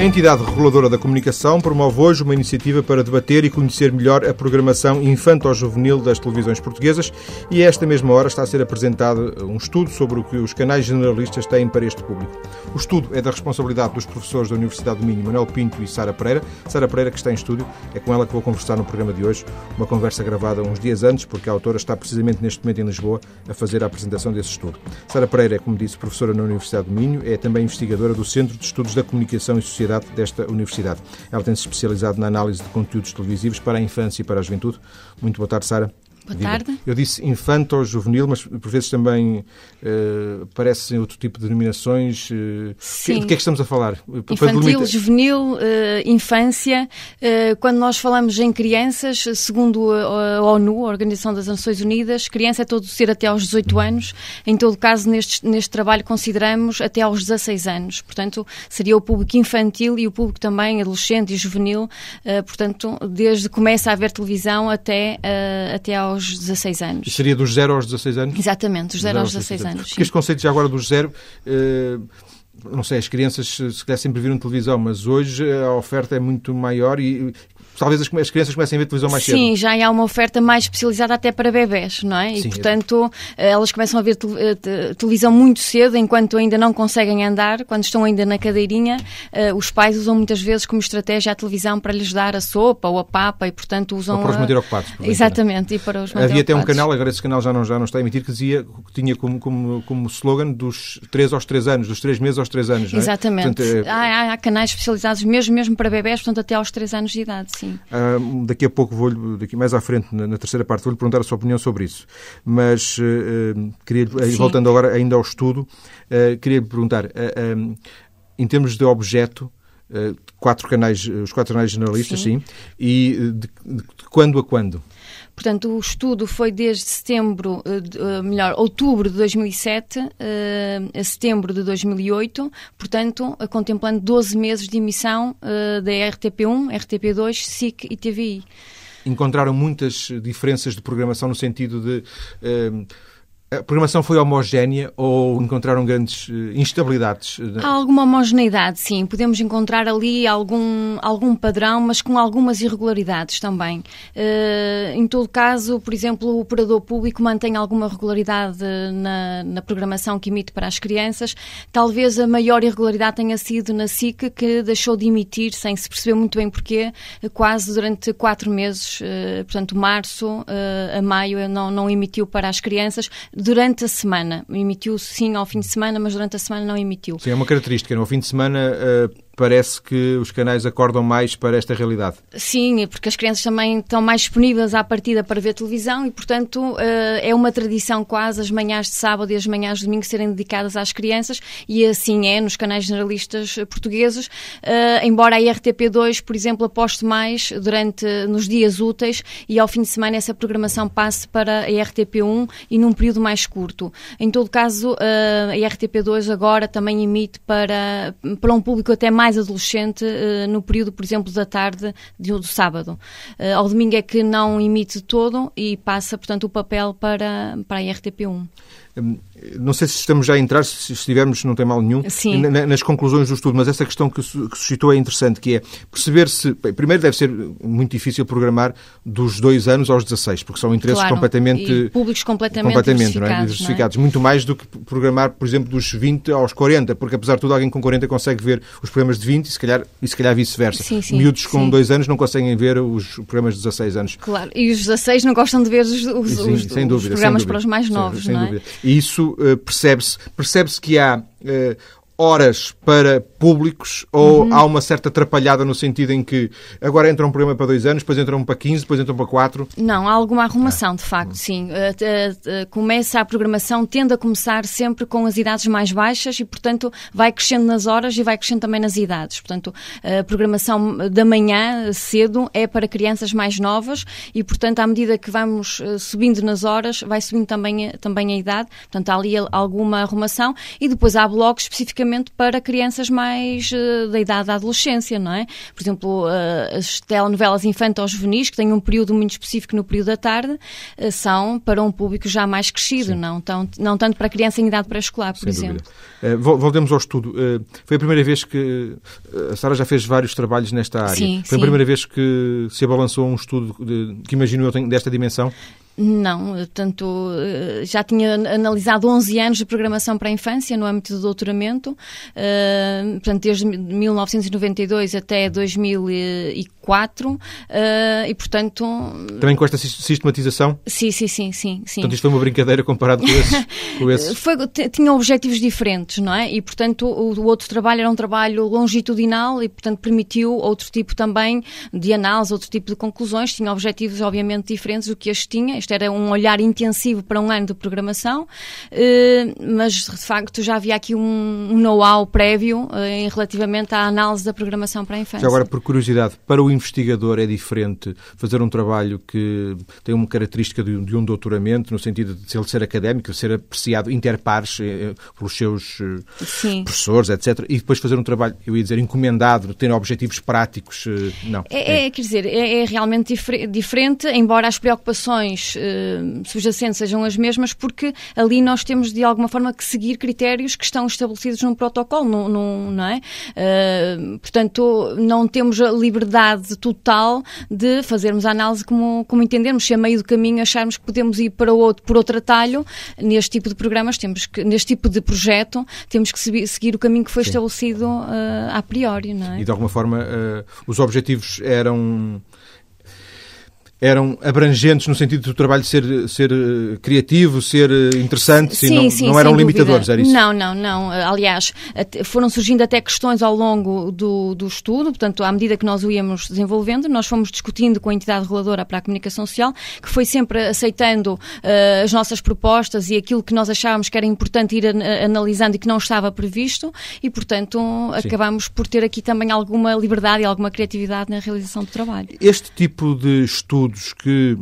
A entidade reguladora da comunicação promove hoje uma iniciativa para debater e conhecer melhor a programação infanto-juvenil das televisões portuguesas e a esta mesma hora está a ser apresentado um estudo sobre o que os canais generalistas têm para este público. O estudo é da responsabilidade dos professores da Universidade do Minho, Manuel Pinto e Sara Pereira. Sara Pereira, que está em estúdio, é com ela que vou conversar no programa de hoje, uma conversa gravada uns dias antes, porque a autora está precisamente neste momento em Lisboa a fazer a apresentação desse estudo. Sara Pereira é, como disse, professora na Universidade do Minho, é também investigadora do Centro de Estudos da Comunicação e Sociedade desta universidade. Ela tem-se especializado na análise de conteúdos televisivos para a infância e para a juventude. Muito boa tarde, Sara. Boa tarde. Eu disse infanto ou juvenil, mas por vezes também uh, parecem outro tipo de denominações. Uh, Sim. De que é que estamos a falar? Infantil, juvenil, uh, infância. quando nós falamos em crianças, segundo a ONU, a Organização das Nações Unidas, criança é todo ser até aos 18 anos. Em todo caso, neste, neste trabalho consideramos até aos 16 anos. Portanto, seria o público infantil e o público também adolescente e juvenil. portanto, desde que começa a haver televisão até, até aos aos 16 anos. E seria dos 0 aos 16 anos? Exatamente, dos 0 aos 16 anos. Porque este conceito já agora dos 0. Uh, não sei, as crianças se calhar sempre viram televisão, mas hoje a oferta é muito maior e talvez as, as, crianças comecem a ver televisão mais Sim, cedo. Sim, já há uma oferta mais especializada até para bebés, não é? E, Sim, portanto, é. elas começam a ver te, te, televisão muito cedo, enquanto ainda não conseguem andar, quando estão ainda na cadeirinha, uh, os pais usam muitas vezes como estratégia a televisão para lhes dar a sopa ou a papa e, portanto, usam... Ou para os manter ocupados. Exatamente, e para os manter Havia até um canal, agora esse canal já não, já não está a emitir, que dizia que tinha como, como, como slogan dos 3 aos 3 anos, dos 3 meses aos 3 anos, não é? Exatamente. Portanto, é... há, há, canais especializados mesmo, mesmo para bebés, portanto, até aos 3 anos de idade, sim. Uh, daqui a pouco vou daqui mais à frente, na, na terceira parte, vou-lhe perguntar a sua opinião sobre isso. Mas uh, queria, Sim. voltando agora ainda ao estudo, uh, queria lhe perguntar, um, em termos de objeto, quatro canais, os quatro canais generalistas, sim, sim e de, de, de quando a quando? Portanto, o estudo foi desde setembro, melhor, outubro de 2007 a setembro de 2008, portanto, contemplando 12 meses de emissão da RTP1, RTP2, SIC e TVI. Encontraram muitas diferenças de programação no sentido de a programação foi homogénea ou encontraram grandes uh, instabilidades? Há alguma homogeneidade, sim. Podemos encontrar ali algum, algum padrão, mas com algumas irregularidades também. Uh, em todo caso, por exemplo, o operador público mantém alguma regularidade na, na, programação que emite para as crianças. Talvez a maior irregularidade tenha sido na SIC, que deixou de emitir, sem se perceber muito bem porquê, quase durante quatro meses, uh, portanto, março a maio, não, não emitiu para as crianças durante a semana. Emitiu sim ao fim de semana, mas durante a semana não emitiu. Sim, é uma característica. No fim de semana uh, parece que os canais acordam mais para esta realidade. Sim, porque as crianças também estão mais disponíveis à partida para ver televisão e, portanto, eh, é uma tradição quase as manhãs de sábado e as manhãs de domingo serem dedicadas às crianças e assim é nos canais generalistas portugueses, eh, embora a RTP2, por exemplo, aposte mais durante nos dias úteis e ao fim de semana essa programação passe para a RTP1 e num período mais curto. Em todo caso, eh, a RTP2 agora também emite para, para um público até mais mais adolescente uh, no período, por exemplo, da tarde de, do sábado. Uh, ao domingo é que não emite todo e passa, portanto, o papel para, para a RTP1. Hum, não sei se estamos já a entrar, se estivermos, não tem mal nenhum, nas conclusões do estudo, mas essa questão que suscitou é interessante, que é perceber se. Primeiro, deve ser muito difícil programar dos dois anos aos 16, porque são interesses claro, completamente. E públicos completamente, completamente diversificados. Não é? diversificados. Não é? Muito mais do que programar, por exemplo, dos 20 aos 40, porque apesar de tudo, alguém com 40 consegue ver os programas de 20 e se calhar, e se calhar vice-versa. Miúdos com sim. dois anos não conseguem ver os programas de 16 anos. Claro, e os 16 não gostam de ver os, os, sim, os, sem dúvida, os programas sem para os mais novos, sem, não sem é? Dúvida. E isso percebe-se percebe que há uh, horas para públicos ou uhum. há uma certa atrapalhada no sentido em que agora entra um programa para dois anos, depois entra um para 15, depois entra um para quatro? Não, há alguma arrumação, de facto, sim. Uh, uh, começa a programação, tende a começar sempre com as idades mais baixas e, portanto, vai crescendo nas horas e vai crescendo também nas idades. Portanto, a programação da manhã, cedo, é para crianças mais novas e, portanto, à medida que vamos subindo nas horas, vai subindo também, também a idade. Portanto, há ali alguma arrumação e depois há blocos especificamente exclusivamente para crianças mais uh, da idade da adolescência, não é? Por exemplo, uh, as telenovelas infanto-juvenis, que têm um período muito específico no período da tarde, uh, são para um público já mais crescido, não, tão, não tanto para criança em idade pré-escolar, por Sem exemplo. voltemos ao estudo. foi a primeira vez que a Sara já fez vários trabalhos nesta área. Sim, foi sim. a primeira vez que se abalançou um estudo de, que imagino eu desta dimensão? Não, tanto eh, já tinha analisado 11 anos de programação para a infância no âmbito do doutoramento, uh, portanto, desde 1992 até 2004, uh, e portanto... Também com esta sistematização? Sim, sim, sim, sim. sim. Portanto, isto foi uma brincadeira comparado com esse? Com esse... foi, tinha objetivos diferentes, não é? E, portanto, o, o outro trabalho era um trabalho longitudinal e, portanto, permitiu outro tipo também de análise, outro tipo de conclusões, tinha objetivos, obviamente, diferentes do que este tinha, este era um olhar intensivo para um ano de programação, eh, mas de facto já havia aqui um know-how prévio eh, relativamente à análise da programação para a infância. Já agora, por curiosidade, para o investigador é diferente fazer um trabalho que tem uma característica de, um doutoramento, no sentido de ele ser académico, ser apreciado interpares eh, pelos seus Sim. professores, etc., e depois fazer um trabalho, eu ia dizer, encomendado, ter objetivos práticos, não. É, é quer dizer, é, é realmente diferente, embora as preocupações uh, subjacentes sejam as mesmas, porque ali nós temos de alguma forma que seguir critérios que estão estabelecidos num protocolo, no, no, não é? Uh, portanto, não temos a liberdade total de fazermos a análise como, como entendermos. Se a meio do caminho acharmos que podemos ir para outro, por outro atalho, neste tipo de programas, temos que, neste tipo de projeto, temos que seguir o caminho que foi Sim. estabelecido uh, a priori, não é? E de alguma forma, os objetivos eram eram abrangentes no sentido do trabalho ser, ser eh, criativo, ser eh, interessante, sim, não, sim, não eram limitadores, era isso? Não, não, não. Aliás, foram surgindo até questões ao longo do, do estudo, portanto, à medida que nós o íamos desenvolvendo, nós fomos discutindo com a entidade reguladora para a comunicação social, que foi sempre aceitando uh, as nossas propostas e aquilo que nós achávamos que era importante ir an analisando e que não estava previsto, e, portanto, sim. acabamos por ter aqui também alguma liberdade e alguma criatividade na realização do trabalho. Este tipo de estudo estudos que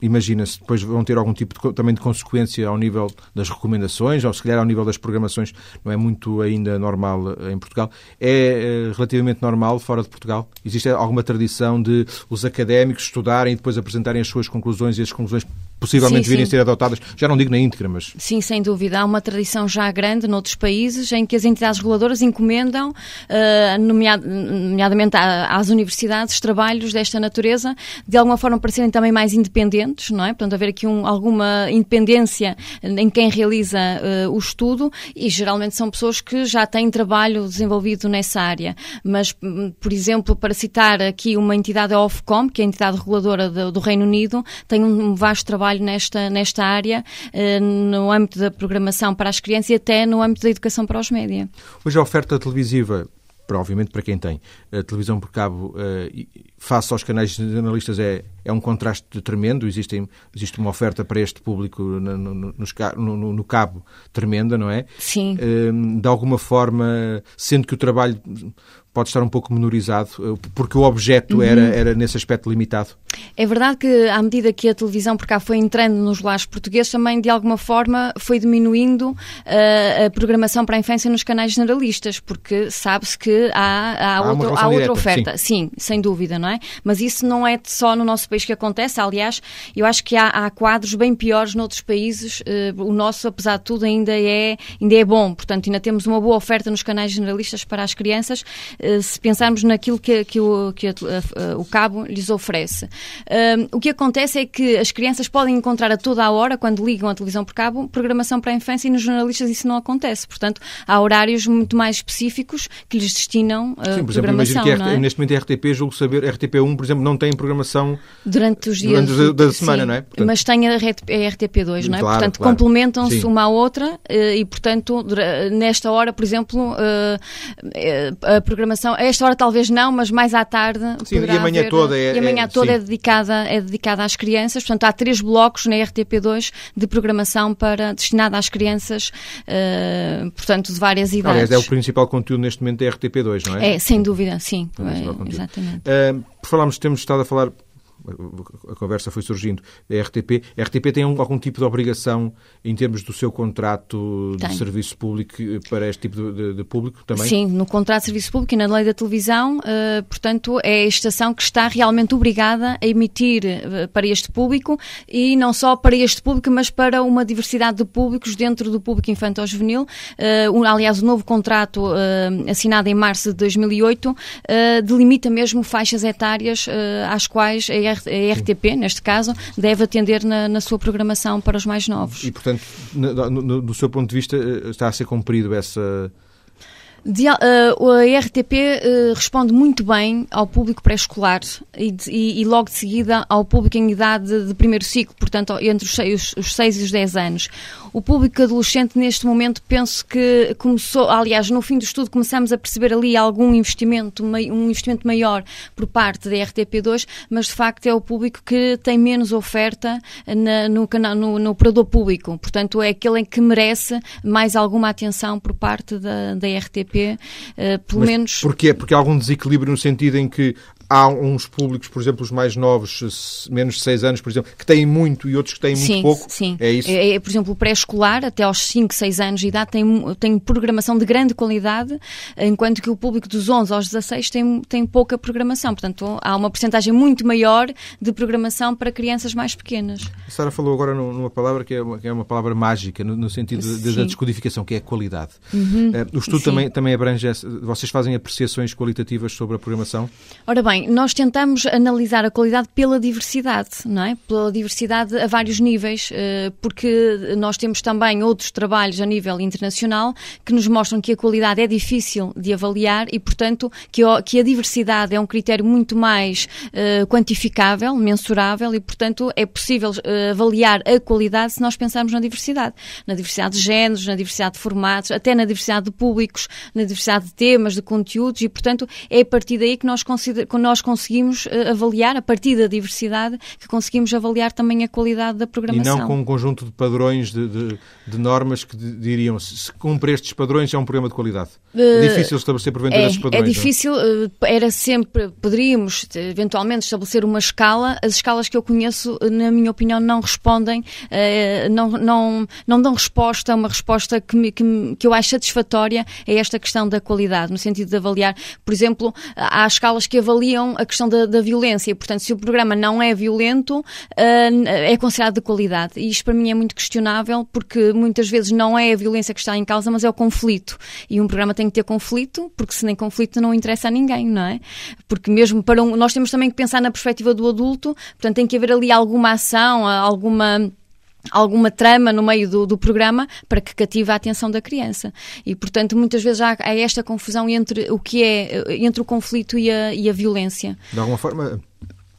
imagina-se depois vão ter algum tipo de, também de consequência ao nível das recomendações, ou se calhar ao nível das programações, não é muito ainda normal eh, em Portugal. É eh, relativamente normal fora de Portugal? Existe alguma tradição de os académicos estudarem e depois apresentarem as suas conclusões e as conclusões possivelmente sim, virem a ser adotadas, já não digo na íntegra, mas... Sim, sem dúvida. Há uma tradição já grande noutros países em que as entidades reguladoras encomendam, uh, nomeadamente às universidades, trabalhos desta natureza, de alguma forma para serem também mais independentes, não é? Portanto, haver aqui um, alguma independência em quem realiza uh, o estudo e geralmente são pessoas que já têm trabalho desenvolvido nessa área. Mas, por exemplo, para citar aqui uma entidade, a Ofcom, que é a entidade reguladora do, do Reino Unido, tem um vasto trabalho trabalho nesta, nesta área, eh, no âmbito da programação para as crianças e até no âmbito da educação para os média. Hoje a oferta televisiva para, obviamente para quem tem a televisão por cabo uh, face aos canais jornalistas é, é um contraste tremendo existe, existe uma oferta para este público no, no, no, no cabo tremenda, não é? Sim. Uh, de alguma forma, sendo que o trabalho pode estar um pouco menorizado, eh, porque o objeto uhum. era, era nesse aspecto limitado. É verdade que, à medida que a televisão por cá foi entrando nos lares portugueses, também, de alguma forma, foi diminuindo uh, a programação para a infância nos canais generalistas, porque sabe-se que há, há, há, outro, há outra oferta. Sim. sim. sem dúvida, não é? Mas isso não é só no nosso país que acontece. Aliás, eu acho que há, há quadros bem piores noutros países. Uh, o nosso, apesar de tudo, ainda é, ainda é bom. Portanto, ainda temos uma boa oferta nos canais generalistas para as crianças eh, se pensarmos naquilo que, que, o, que a, a, o cabo lhes oferece. o que acontece é que as crianças podem encontrar a toda a hora, quando ligam a televisão por cabo, programação para a infância e nos jornalistas isso não acontece. Portanto, há horários muito mais específicos que lhes destinam a Sim, por programação. Exemplo, que é? neste momento a RTP, julgo saber, RTP1, por exemplo, não tem programação durante os dias durante da semana, sim, não é? Portanto, mas tem a, RTP2, não é? Claro, portanto, claro. complementam-se uma à outra eh, e, portanto, nesta hora, por exemplo, eh, eh, a programação programação. A esta hora talvez não, mas mais à tarde. Sim, e amanhã haver, toda é. E amanhã é, toda é dedicada, é dedicada às crianças. Portanto, há três blocos na RTP2 de programação para, destinada às crianças, uh, portanto, de várias idades. Aliás, é o principal conteúdo neste momento da RTP2, não é? É, sem dúvida, sim. É, exatamente. Uh, por falarmos, temos estado a falar a conversa foi surgindo, da RTP. A RTP tem algum tipo de obrigação em termos do seu contrato de serviço público para este tipo de, de, público também? Sim, no contrato de serviço público e na lei da televisão, uh, portanto, é a estação que está realmente obrigada a emitir uh, para este público e não só para este público, mas para uma diversidade de públicos dentro do público infantil-juvenil. Uh, um, aliás, o novo contrato assinado em março de 2008 delimita mesmo faixas etárias às quais a a RTP, neste caso, deve atender na, na, sua programação para os mais novos. E, portanto, no, no, do seu ponto de vista, eh, está a ser cumprido essa de, uh, a RTP uh, responde muito bem ao público pré-escolar e, e, e, logo de seguida ao público em idade de primeiro ciclo, portanto, entre os, os 6 e os 10 anos. O público adolescente, neste momento, penso que começou, aliás, no fim do estudo, começamos a perceber ali algum investimento, um investimento maior por parte da RTP2, mas de facto é o público que tem menos oferta na, no, no, no operador público. Portanto, é aquele em que merece mais alguma atenção por parte da, da RTP uh, pelo Mas menos. Porquê? Porque há algum desequilíbrio no sentido em que há uns públicos, por exemplo, os mais novos, menos de 6 anos, por exemplo, que têm muito e outros que têm muito sim, pouco. Sim, é isso? É, é, por exemplo, o pré-escolar, até aos 5, 6 anos de idade, tem, tem programação de grande qualidade, enquanto que o público dos 11 aos 16 tem, tem pouca programação. Portanto, há uma porcentagem muito maior de programação para crianças mais pequenas. A Sara falou agora numa palavra que é uma, que é uma palavra mágica, no, no sentido de, da descodificação, que é a qualidade. Uhum, uh, o estudo também, também abrange, vocês fazem apreciações qualitativas sobre a programação? Ora bem, nós tentamos analisar a qualidade pela diversidade, não é? Pela diversidade a vários níveis, eh, porque nós temos também outros trabalhos a nível internacional que nos mostram que a qualidade é difícil de avaliar e, portanto, que a diversidade é um critério muito mais eh, quantificável, mensurável e, portanto, é possível eh, avaliar a qualidade se nós pensarmos na diversidade. Na diversidade de géneros, na diversidade de formatos, até na diversidade de públicos, na diversidade de temas, de conteúdos e, portanto, é a partir daí que nós, que nós conseguimos uh, avaliar, a partir da diversidade, que conseguimos avaliar também a qualidade da programação. E não com um conjunto de padrões, de, de, de normas que diriam se cumpre estes padrões é um programa de qualidade. É eh, difícil estabelecer porventura é, esses padrões. É difícil, uh, era sempre, poderíamos eventualmente estabelecer uma escala. As escalas que eu conheço, na minha opinião, não respondem, não, não, não dão resposta, uma resposta que, me, que, que eu acho satisfatória a esta questão da qualidade, no sentido de avaliar, por exemplo, há escalas que avaliam a questão da, da violência. Portanto, se o programa não é violento, uh, é considerado de qualidade. E isto para mim é muito questionável, porque muitas vezes não é a violência que está em causa, mas é o conflito. E um programa tem que ter conflito, porque se nem conflito não interessa a ninguém, não é? Porque mesmo para um, nós temos também que pensar na perspectiva do adulto, portanto tem que haver ali alguma ação, alguma alguma trama no meio do, do, programa para que cative a atenção da criança. E, portanto, muitas vezes há, há esta confusão entre o que é entre o conflito e a, e a violência. De alguma forma,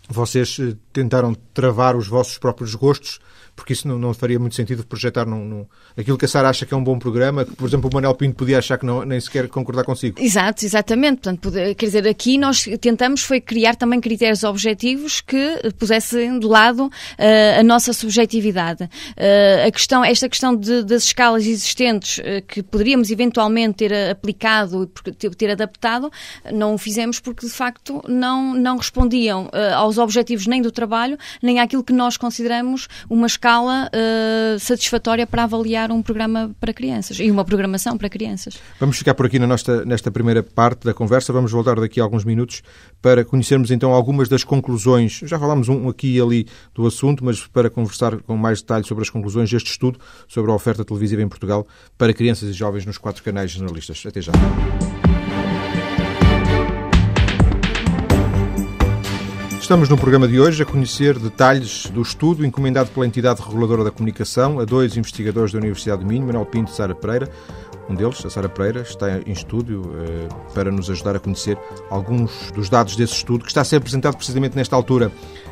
vocês eh, tentaram travar os vossos próprios gostos porque isso não, não faria muito sentido projetar num, num, aquilo que a Sara acha que é um bom programa, que, por exemplo, o Manuel Pinto podia achar que não, nem sequer concordar consigo. Exato, exatamente. Portanto, quer dizer, aqui nós tentamos foi criar também critérios objetivos que pusessem de lado uh, a nossa subjetividade. Uh, a questão, esta questão de, das escalas existentes uh, que poderíamos eventualmente ter aplicado e ter, adaptado, não o fizemos porque de facto não, não respondiam aos objetivos nem do trabalho, nem àquilo que nós consideramos uma escala escala uh, satisfatória para avaliar um programa para crianças e uma programação para crianças. Vamos ficar por aqui na nosta, nesta primeira parte da conversa. Vamos voltar daqui a alguns minutos para conhecermos então algumas das conclusões. Já falámos um aqui e ali do assunto, mas para conversar com mais detalhe sobre as conclusões deste estudo sobre a oferta televisiva em Portugal para crianças e jovens nos quatro canais jornalistas. Até já. Estamos no programa de hoje a conhecer detalhes do estudo encomendado pela entidade reguladora da comunicação a dois investigadores da Universidade do Minho, Manuel Pinto e Sara Pereira. Um deles, a Sara Pereira, está em estúdio eh, para nos ajudar a conhecer alguns dos dados desse estudo, que está a ser apresentado precisamente nesta altura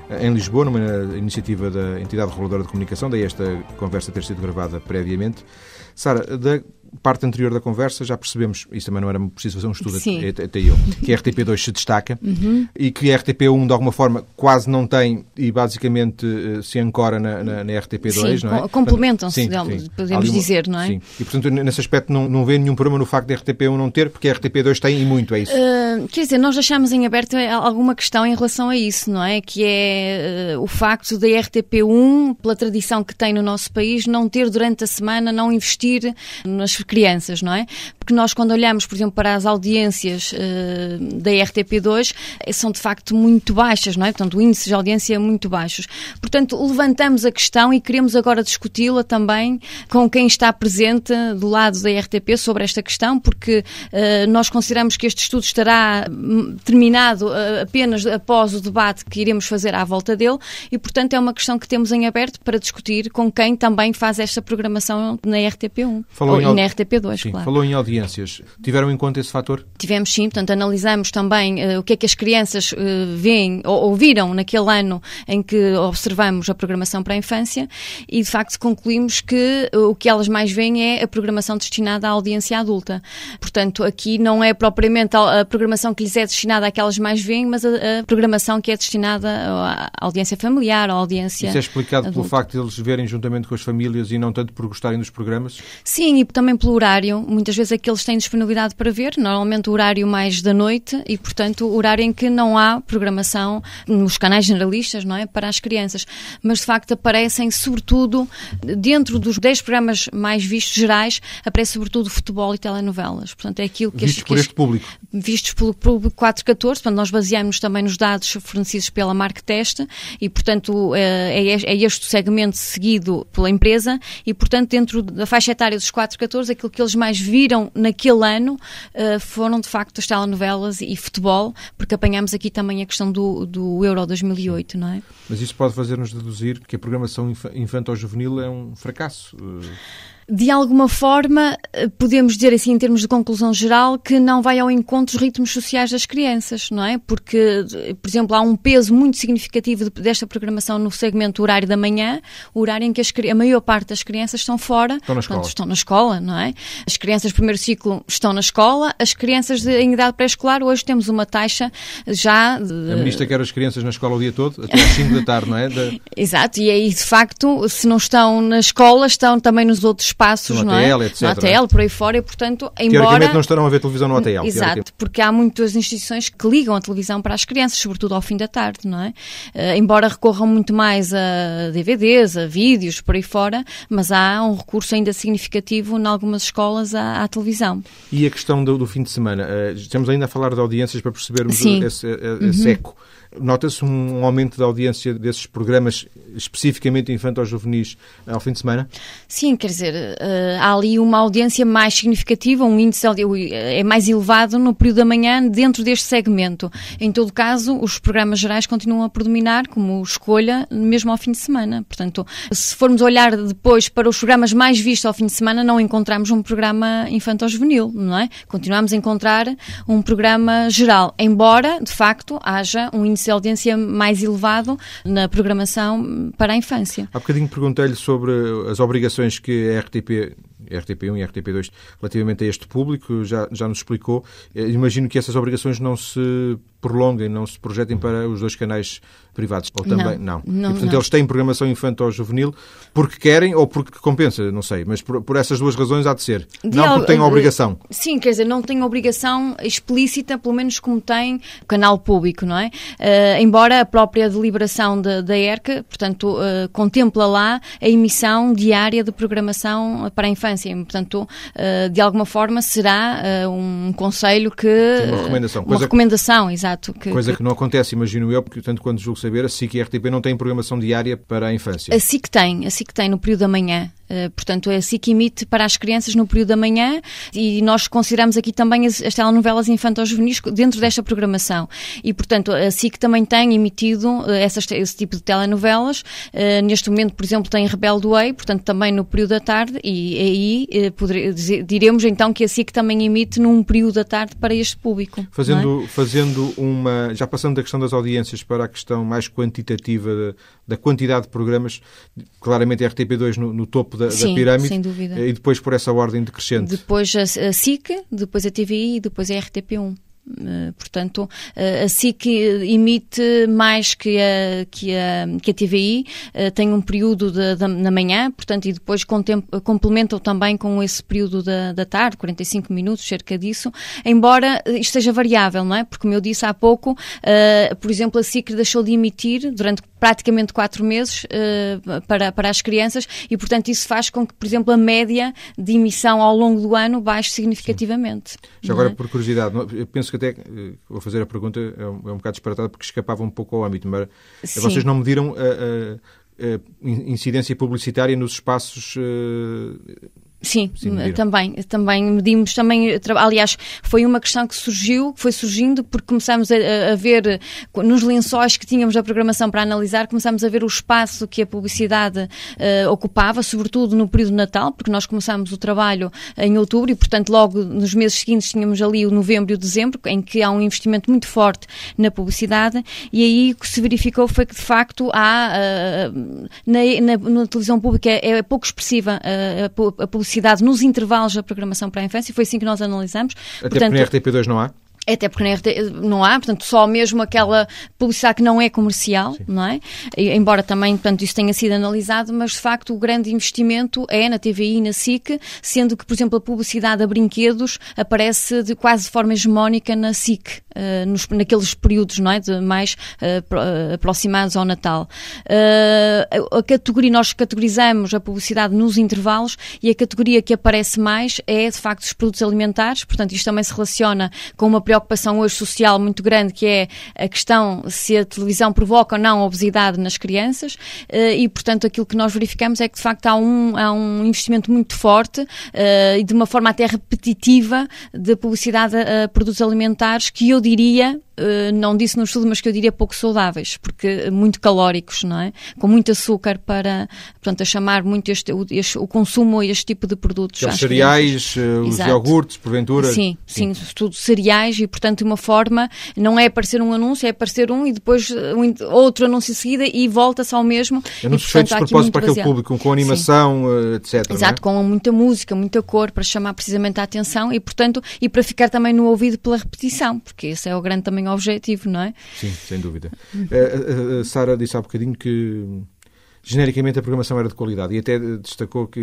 eh, em Lisboa, numa iniciativa da entidade reguladora de comunicação, daí esta conversa ter sido gravada previamente. Sara, da parte anterior da conversa já percebemos, isso também não era preciso fazer um estudo Sim. até eu, que a RTP2 se destaca uhum. e que a RTP1 de alguma forma quase não tem e basicamente eh, se ancora na, na, na RTP2, sim, não é? Complementam-se, podemos uma, dizer, não é? Sim. E portanto, nesse aspecto não, não vê nenhum problema no facto da RTP1 não ter, porque a RTP2 tem e muito, é isso? Uh, quer dizer, nós deixamos em aberto alguma questão em relação a isso, não é? Que é uh, o facto da RTP1, pela tradição que tem no nosso país, não ter durante a semana, não investir nas crianças, não é? Porque nós, quando olhamos, por exemplo, para as audiências uh, da RTP2, são de facto muito baixas, não é? Portanto, o índice de audiência é muito baixos. Portanto, levantamos a questão e queremos agora discuti-la também com quem está presente do lado da RTP sobre esta questão, porque uh, nós consideramos que este estudo estará hum, terminado uh, apenas após o debate que iremos fazer à volta dele e, portanto, é uma questão que temos em aberto para discutir com quem também faz esta programação na RTP1 Falou ou, e na RTP2, sim, claro. Falou em audiências. Tiveram em conta esse fator? Tivemos sim, portanto, analisamos também uh, o que é que as crianças uh, veem ou ouviram naquele ano em que observamos a programação para a infância e, de facto, concluímos que uh, o que elas mais veem é a programação destinada à audiência adulta. Portanto, aqui não é propriamente a, a programação que lhes é destinada àquelas mais veem, mas a, a, programação que é destinada à audiência familiar, à audiência. Isso é explicado adulta. pelo facto de eles verem juntamente com as famílias e não tanto por gostarem dos programas? Sim, e também pelo horário. Muitas vezes é que eles têm disponibilidade para ver, normalmente o horário mais da noite e, portanto, o horário em que não há programação nos canais generalistas, não é? Para as crianças. Mas, de facto, aparecem, sobretudo, dentro dos 10 programas mais vistos gerais, aparece sobretudo futebol e telenovelas. Portanto, é aquilo que... Vistos por este público? Vistos pelo público 414, portanto, nós baseamos também nos dados fornecidos pela Marktest e, portanto, é, é, é este o segmento seguido pela empresa e, portanto, dentro da faixa etária dos 414, aquilo que eles mais viram naquele ano uh, foram, de facto, as telenovelas e futebol, porque apanhamos aqui também a questão do, do Euro 2008, não é? Mas isso pode fazer-nos deduzir que a programação infantil-juvenil é um fracasso? Uh de alguma forma, eh, podemos dizer assim, em termos de conclusão geral, que não vai ao encontro dos ritmos sociais das crianças, não é? Porque, por exemplo, há um peso muito significativo desta programação no segmento horário da manhã, o horário em que as, a maior parte das crianças estão fora. Estão na escola. Portanto, estão na escola, não é? As crianças do primeiro ciclo estão na escola, as crianças de, em idade pré-escolar, hoje temos uma taxa já... De... A ministra quer as crianças na escola o dia todo, até às 5 da tarde, não é? Exato, e aí, de facto, se não estão na escola, estão também nos outros espaços, no não ATL, é? etc. No ATL, por aí fora, e portanto, embora... Teoricamente não estarão a ver televisão no ATL. Exato, porque há muitas instituições que ligam a televisão para as crianças, sobretudo ao fim da tarde, não é? Uh, embora recorram muito mais a DVDs, a vídeos, por aí fora, mas há um recurso ainda significativo em algumas escolas à, à televisão. E a questão do, do fim de semana? Uh, estamos ainda a falar de audiências para percebermos Sim. esse, esse uhum. eco. Nota-se um aumento da audiência desses programas, especificamente infanto-juvenis, ao fim de semana? Sim, quer dizer, eh, há ali uma audiência mais significativa, um índice é mais elevado no período da manhã dentro deste segmento. Em todo caso, os programas gerais continuam a predominar como escolha mesmo ao fim de semana. Portanto, se formos olhar depois para os programas mais vistos ao fim de semana, não encontramos um programa infanto-juvenil, não é? Continuamos a encontrar um programa geral, embora, de facto, haja um índice de audiência mais elevado na programação para a infância. Há bocadinho perguntei-lhe sobre as obrigações que a RTP RTP1 e RTP2 relativamente a este público, já, já nos explicou. Eh, imagino que essas obrigações não se prolonguem, não se projetem para os dois canais privados. Ou também, não. não. não e, portanto, não. eles têm programação infantil ou juvenil porque querem ou porque compensa, não sei. Mas por, por essas duas razões há de ser. De não porque têm obrigação. Sim, quer dizer, não tem obrigação explícita, pelo menos como tem o canal público, não é? Uh, embora a própria deliberação da, da ERC, portanto, uh, contempla lá a emissão diária de programação para a infância. Portanto, uh, de alguma forma será um conselho que... Uma recomendação. Uma coisa, recomendação, exato. Que, coisa que... não acontece, imagino eu, porque tanto quando julgo saber, a SIC e a RTP não têm programação diária para a infância. A SIC tem, a SIC tem no período da manhã. Uh, portanto, é a SIC emite para as crianças no período da manhã e nós consideramos aqui também as, as telenovelas infantis juvenis dentro desta programação. E, portanto, a SIC também tem emitido uh, essas, esse tipo de telenovelas. Uh, neste momento, por exemplo, tem Rebelde Way, portanto, também no período da tarde e aí poder, diremos então que a SIC também emite num período da tarde para este público. Fazendo, é? fazendo uma... Já passando da questão das audiências para a questão mais quantitativa da, da quantidade de programas, claramente a RTP2 no, no topo topo da, Sim, da pirâmide. sem dúvida. E depois por essa ordem decrescente. Depois a, a SIC, depois a TVI e depois a RTP1. Uh, portanto, uh, a SIC emite mais que a, que a, que a TVI, uh, tem um período de, de, na manhã, portanto, e depois complementam também com esse período da, da tarde, 45 minutos, cerca disso, embora isto seja variável, não é? Porque, como eu disse há pouco, por exemplo, a SIC deixou de emitir durante praticamente quatro meses uh, para, para as crianças e, portanto, isso faz com que, por exemplo, a média de emissão ao longo do ano baixe significativamente. Já agora, é? por curiosidade, eu penso que até, eh, vou fazer a pergunta, é um, é um bocado disparatada porque escapava um pouco ao âmbito, mas Sim. vocês não mediram a, a, a incidência publicitária nos espaços Sim, Sim também, também medimos, também, aliás, foi uma questão que surgiu, foi surgindo porque começámos a, a, ver, nos lençóis que tínhamos da programação para analisar, começámos a ver o espaço que a publicidade uh, ocupava, sobretudo no período de Natal, porque nós começámos o trabalho em outubro e, portanto, logo nos meses seguintes tínhamos ali o novembro e o dezembro, em que há um investimento muito forte na publicidade e aí o que se verificou foi que, de facto, há, uh, na, na, na, televisão pública é, é pouco expressiva uh, a publicidade nos intervalos da programação para a infância, foi assim que nós analisamos. Até Portanto, porque na RTP2 não há? Até porque não há, portanto, só mesmo aquela publicidade que não é comercial, Sim. não é? E, embora também, portanto, isso tenha sido analisado, mas de facto o grande investimento é na TVI e na SIC, sendo que, por exemplo, a publicidade a brinquedos aparece de quase de forma hegemónica na SIC, uh, nos, naqueles períodos, não é? De mais uh, aproximados ao Natal. Uh, a categoria, nós categorizamos a publicidade nos intervalos e a categoria que aparece mais é, de facto, os produtos alimentares, portanto, isto também se relaciona com uma preocupação hoje social muito grande, que é a questão se a televisão provoca ou não obesidade nas crianças, eh, e portanto aquilo que nós verificamos é que de facto há um, há um investimento muito forte eh, e de uma forma até repetitiva de publicidade a produtos alimentares que eu diria eh, não disse no estudo, mas que eu diria pouco saudáveis, porque muito calóricos, não é? Com muito açúcar para, portanto, a chamar muito este, este o consumo a este tipo de produtos. Os cereais, crianças. os Exato. iogurtes, porventura. Sim, sim, sim, tudo cereais e, portanto, uma forma, não é aparecer um anúncio, é aparecer um e depois um, outro anúncio em seguida e volta-se ao mesmo. Anúncios feitos de propósito para aquele público, com animação, sim. Eh, etc. Exato, é? com muita música, muita cor, para chamar precisamente a atenção e, portanto, e para ficar também no ouvido pela repetição, porque esse é o grande também objetivo, não é? Sim, sem dúvida. A, a, a Sara disse há bocadinho que genericamente a programação era de qualidade e até destacou que,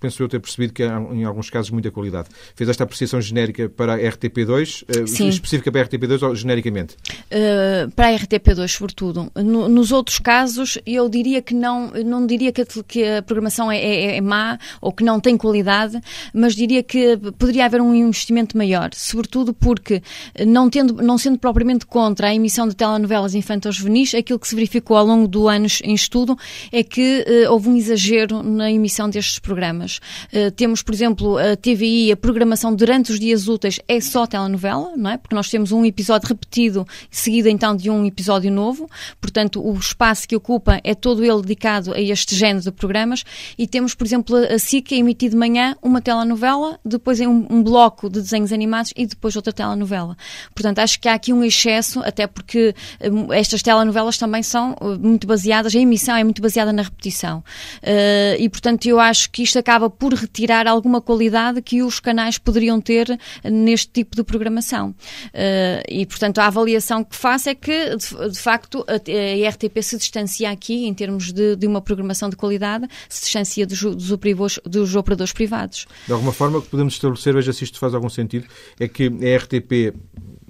penso eu ter percebido que há, em alguns casos, muita qualidade. Fez esta apreciação genérica para a RTP2, eh, Sim. específica para a RTP2 ou genericamente? Uh, para a RTP2, sobretudo. No, nos outros casos, eu diria que não, não diria que a, que a programação é, é, é, má ou que não tem qualidade, mas diria que poderia haver um investimento maior, sobretudo porque, não, tendo, não sendo propriamente contra a emissão de telenovelas infantis juvenis, aquilo que se verificou ao longo do ano em estudo é que uh, houve um exagero na emissão destes programas. Uh, temos, por exemplo, a TVI, a programação durante os dias úteis é só telenovela, não é? Porque nós temos um episódio repetido, seguido então de um episódio novo, portanto, o espaço que ocupa é todo ele dedicado a este género de programas e temos, por exemplo, a SIC a emitir de manhã uma telenovela, depois um, um bloco de desenhos animados e depois outra telenovela. Portanto, acho que há aqui um excesso, até porque um, estas telenovelas também são muito baseadas, a emissão é muito baseada baseada na repetição. Uh, e, portanto, eu acho que isto acaba por retirar alguma qualidade que os canais poderiam ter neste tipo de programação. Uh, e, portanto, a avaliação que faço é que, de, de facto, a, a, RTP se distancia aqui, em termos de, de uma programação de qualidade, se distancia dos, dos, operadores, dos operadores privados. De alguma forma, o que podemos estabelecer, veja se isto faz algum sentido, é que a RTP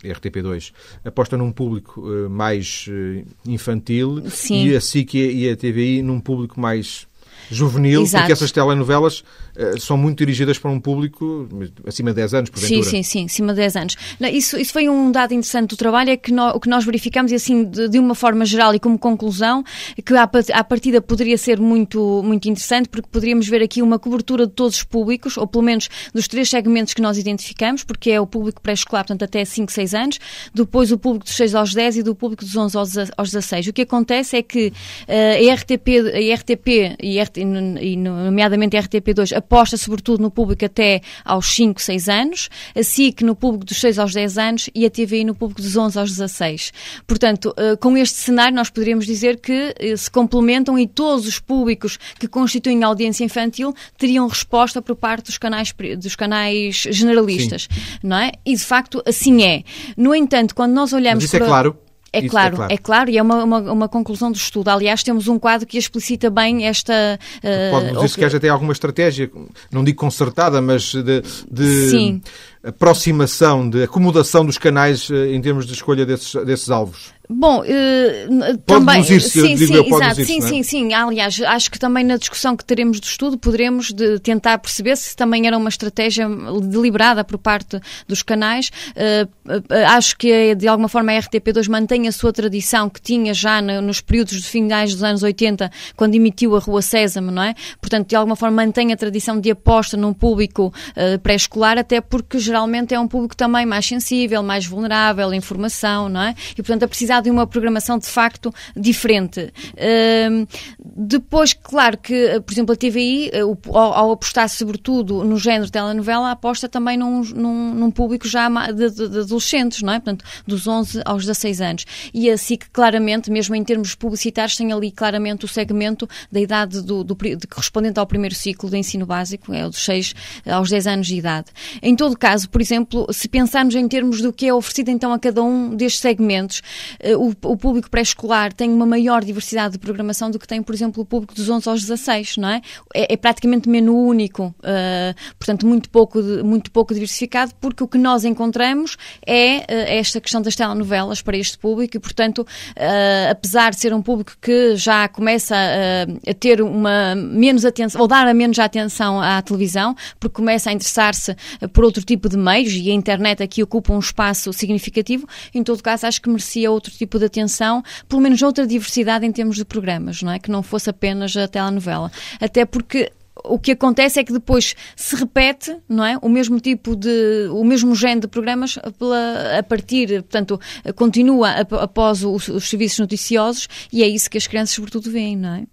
RTP2 aposta num público uh, mais uh, infantil Sim. e a SIC e a TVI num público mais juvenil, Exato. porque essas telenovelas uh, são muito dirigidas para um público acima de 10 anos, porventura. Sim, sim, sim, acima de 10 anos. Isso, isso foi um dado interessante do trabalho, é que no, o que nós verificamos, e assim, de, de, uma forma geral e como conclusão, que à, à partida poderia ser muito, muito interessante, porque poderíamos ver aqui uma cobertura de todos os públicos, ou pelo menos dos três segmentos que nós identificamos, porque é o público pré-escolar, portanto, até 5, 6 anos, depois o público dos 6 aos 10 e do público dos 11 aos, aos 16. O que acontece é que uh, a RTP, a RTP e a RTP e nomeadamente a RTP2, aposta sobretudo no público até aos 5, 6 anos, a SIC no público dos 6 aos 10 anos e a TVI no público dos 11 aos 16. Portanto, uh, com este cenário nós poderíamos dizer que uh, se complementam e todos os públicos que constituem a audiência infantil teriam resposta por parte dos canais, dos canais generalistas, Sim. não é? E de facto assim é. No entanto, quando nós olhamos Mas isso é para... é claro é claro, é claro, é claro, e é uma, uma, uma, conclusão do estudo. Aliás, temos um quadro que explicita bem esta. Uh, Pode-nos dizer que haja até alguma estratégia, não digo concertada, mas de, de aproximação, de acomodação dos canais eh, em termos de escolha desses, desses alvos. Bom, uh, também sim, sim, exato, sim, é? sim, sim. Aliás, acho que também na discussão que teremos do estudo poderemos de tentar perceber se também era uma estratégia deliberada por parte dos canais. Uh, uh, acho que de alguma forma a RTP2 mantém a sua tradição que tinha já no, nos períodos de finais dos anos 80, quando emitiu a Rua Sésamo, não é? Portanto, de alguma forma mantém a tradição de aposta num público pré-escolar, até porque geralmente é um público também mais sensível, mais vulnerável à informação, não é? E portanto a precisar de uma programação de facto diferente. Uh, depois, claro que, por exemplo, a TVI, eh, ao, apostar sobretudo no género telenovela, aposta também num, num, num público já de, de, de, adolescentes, não é? Portanto, dos 11 aos 16 anos. E assim que claramente, mesmo em termos publicitários, tem ali claramente o segmento da idade do, do, de, correspondente ao primeiro ciclo do ensino básico, é o dos 6 aos 10 anos de idade. Em todo caso, por exemplo, se pensarmos em termos do que é oferecido então a cada um destes segmentos, eh, o, o público pré-escolar tem uma maior diversidade de programação do que tem, por exemplo, o público dos 11 aos 16, não é? É, é praticamente menu único, uh, portanto, muito pouco, muito pouco diversificado, porque o que nós encontramos é uh, esta questão das telenovelas para este público e, portanto, uh, apesar de ser um público que já começa a ter uma menos atenção, ou dar a menos atenção à televisão, porque começa a interessar-se por outro tipo de meios e a internet aqui ocupa um espaço significativo, em todo caso, acho que merecia outro tipo de atenção, pelo menos outra diversidade em termos de programas, não é? Que não fosse apenas a telenovela. Até porque o que acontece é que depois se repete, não é? O mesmo tipo de, o mesmo género de programas pela, a partir, portanto, continua após os, os serviços noticiosos e é isso que as crianças sobretudo veem, não é?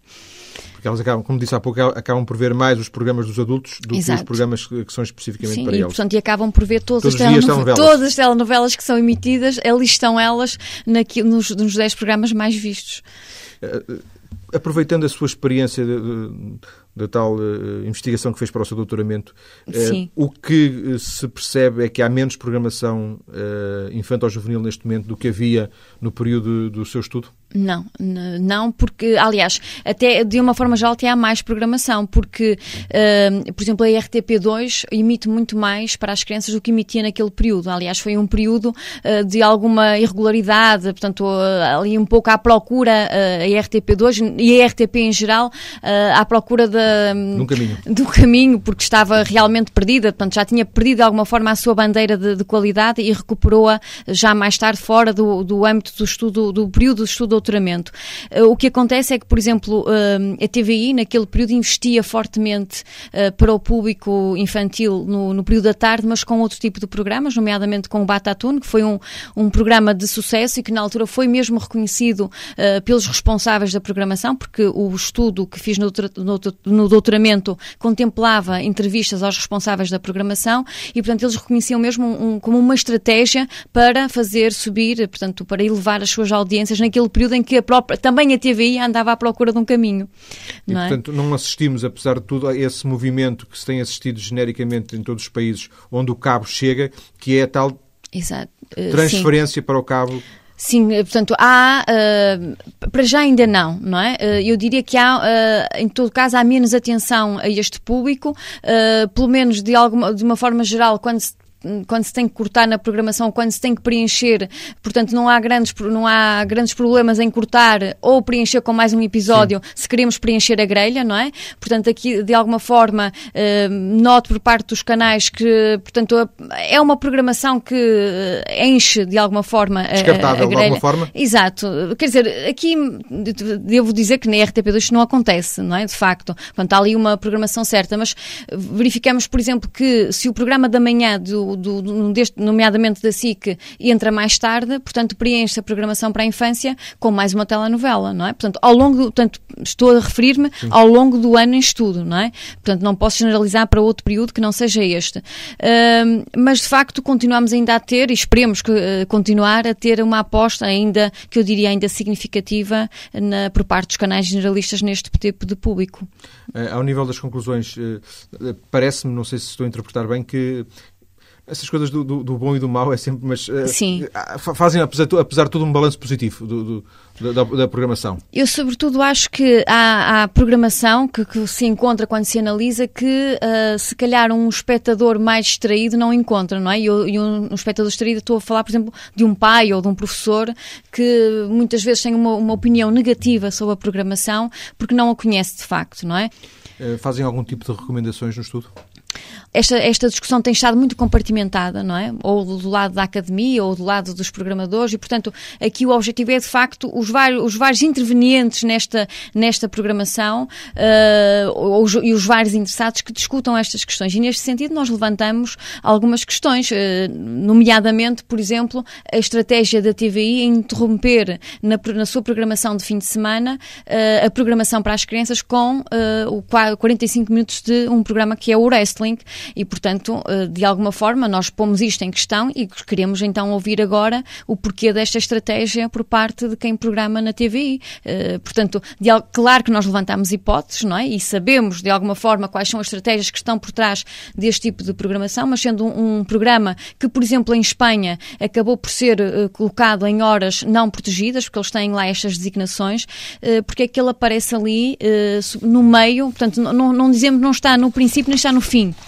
Porque elas acabam, como disse há pouco, acabam por ver mais os programas dos adultos do Exato. que os programas que são especificamente Sim, para e, eles. Portanto, e acabam por ver todas, as, telenovelas. todas as telenovelas que são emitidas, ali estão elas naqui, nos, nos 10 programas mais vistos. Uh, aproveitando a sua experiência de, de, da tal uh, investigação que fez para o seu doutoramento, uh, o que uh, se percebe é que há menos programação infantil-juvenil neste momento do que havia no período do seu estudo? Não, não, porque, aliás, até de uma forma geral até há mais programação, porque, uh, por exemplo, a RTP2 emite muito mais para as crianças do que emitia naquele período. Aliás, foi um período uh, de alguma irregularidade, portanto, uh, ali um pouco à procura, a RTP2 e a RTP em geral, à procura de, um, caminho. do caminho, porque estava realmente perdida, portanto, já tinha perdido de alguma forma a sua bandeira de, de qualidade e recuperou-a já mais tarde fora do, do âmbito do estudo, do período de estudo doutoramento. Uh, o que acontece é que, por exemplo, a TVI, naquele período, investia fortemente uh, para o público infantil no, no, período da tarde, mas com outro tipo de programas, nomeadamente com o Batatune, que foi um, um programa de sucesso e que na altura foi mesmo reconhecido pelos responsáveis da programação, porque o estudo que fiz no, no doutoramento contemplava entrevistas aos responsáveis da programação e, portanto, eles reconheciam mesmo um, um, como uma estratégia para fazer subir, portanto, para elevar as suas audiências naquele período em que a própria, também a TVI andava à procura de um caminho. E, não é? portanto, não assistimos, apesar de tudo, a esse movimento que se tem assistido genericamente em todos os países onde o cabo chega, que é a tal Exato. Uh, transferência sim. para o cabo Sim, eh, portanto, há, uh, para já ainda não, não é? Uh, eu diria que há, uh, em todo caso, há menos atenção a este público, pelo menos de, alguma, de uma forma geral, quando se quando se tem que cortar na programação, quando se tem que preencher, portanto não há grandes, não há grandes problemas em cortar ou preencher com mais um episódio Sim. se queremos preencher a grelha, não é? Portanto, aqui de alguma forma uh, noto por parte dos canais que, portanto, é uma programação que eh, enche de alguma forma a, Descartável, a grelha. de alguma forma? Exato. Quer dizer, aqui devo dizer que na RTP2 isto não acontece, não é? De facto. Portanto, há ali uma programação certa, mas verificamos, por exemplo, que se o programa da manhã do do, do, do deste, nomeadamente da SIC, entra mais tarde, portanto, preenche a programação para a infância com mais uma telenovela, não é? Portanto, ao longo do, portanto, estou a referir-me ao longo do ano em estudo, não é? Portanto, não posso generalizar para outro período que não seja este. Uh, mas, de facto, continuamos ainda a ter, e esperemos que, uh, continuar a ter uma aposta ainda, que eu diria ainda significativa na, por parte dos canais generalistas neste tipo de público. Uh, ao nível das conclusões, eh, parece-me, não sei se estou a interpretar bem, que essas coisas do, do, do, bom e do mau é sempre, mas uh, fazem, apesar, apesar de tudo, um balanço positivo do, do, da, da, programação. Eu, sobretudo, acho que há, há programação que, que, se encontra quando se analisa que, uh, se calhar, um espectador mais distraído não encontra, não é? E, um, um espectador distraído, estou a falar, por exemplo, de um pai ou de um professor que muitas vezes tem uma, uma opinião negativa sobre a programação porque não a conhece de facto, não é? Uh, fazem algum tipo de recomendações no estudo? Esta, esta discussão tem estado muito compartimentada, não é? Ou do lado da academia ou do lado dos programadores e, portanto, aqui o objetivo é, de facto, os vários, os vários intervenientes nesta, nesta programação uh, e os vários interessados que discutam estas questões. E, neste sentido, nós levantamos algumas questões, uh, nomeadamente, por exemplo, a estratégia da TVI em interromper na, na sua programação de fim de semana uh, a programação para as crianças com o 45 minutos de um programa que é o Wrestling, e, portanto, eh, de alguma forma, nós pomos isto em questão e queremos então ouvir agora o porquê desta estratégia por parte de quem programa na TVI. Eh, portanto, de, claro que nós levantamos hipóteses, não é? E sabemos, de alguma forma, quais são as estratégias que estão por trás deste tipo de programação, mas sendo um, programa que, por exemplo, em Espanha acabou por ser uh, colocado em horas não protegidas, porque eles têm lá estas designações, porque é que ele aparece ali no meio, portanto, não, não dizemos não está no princípio nem está no fim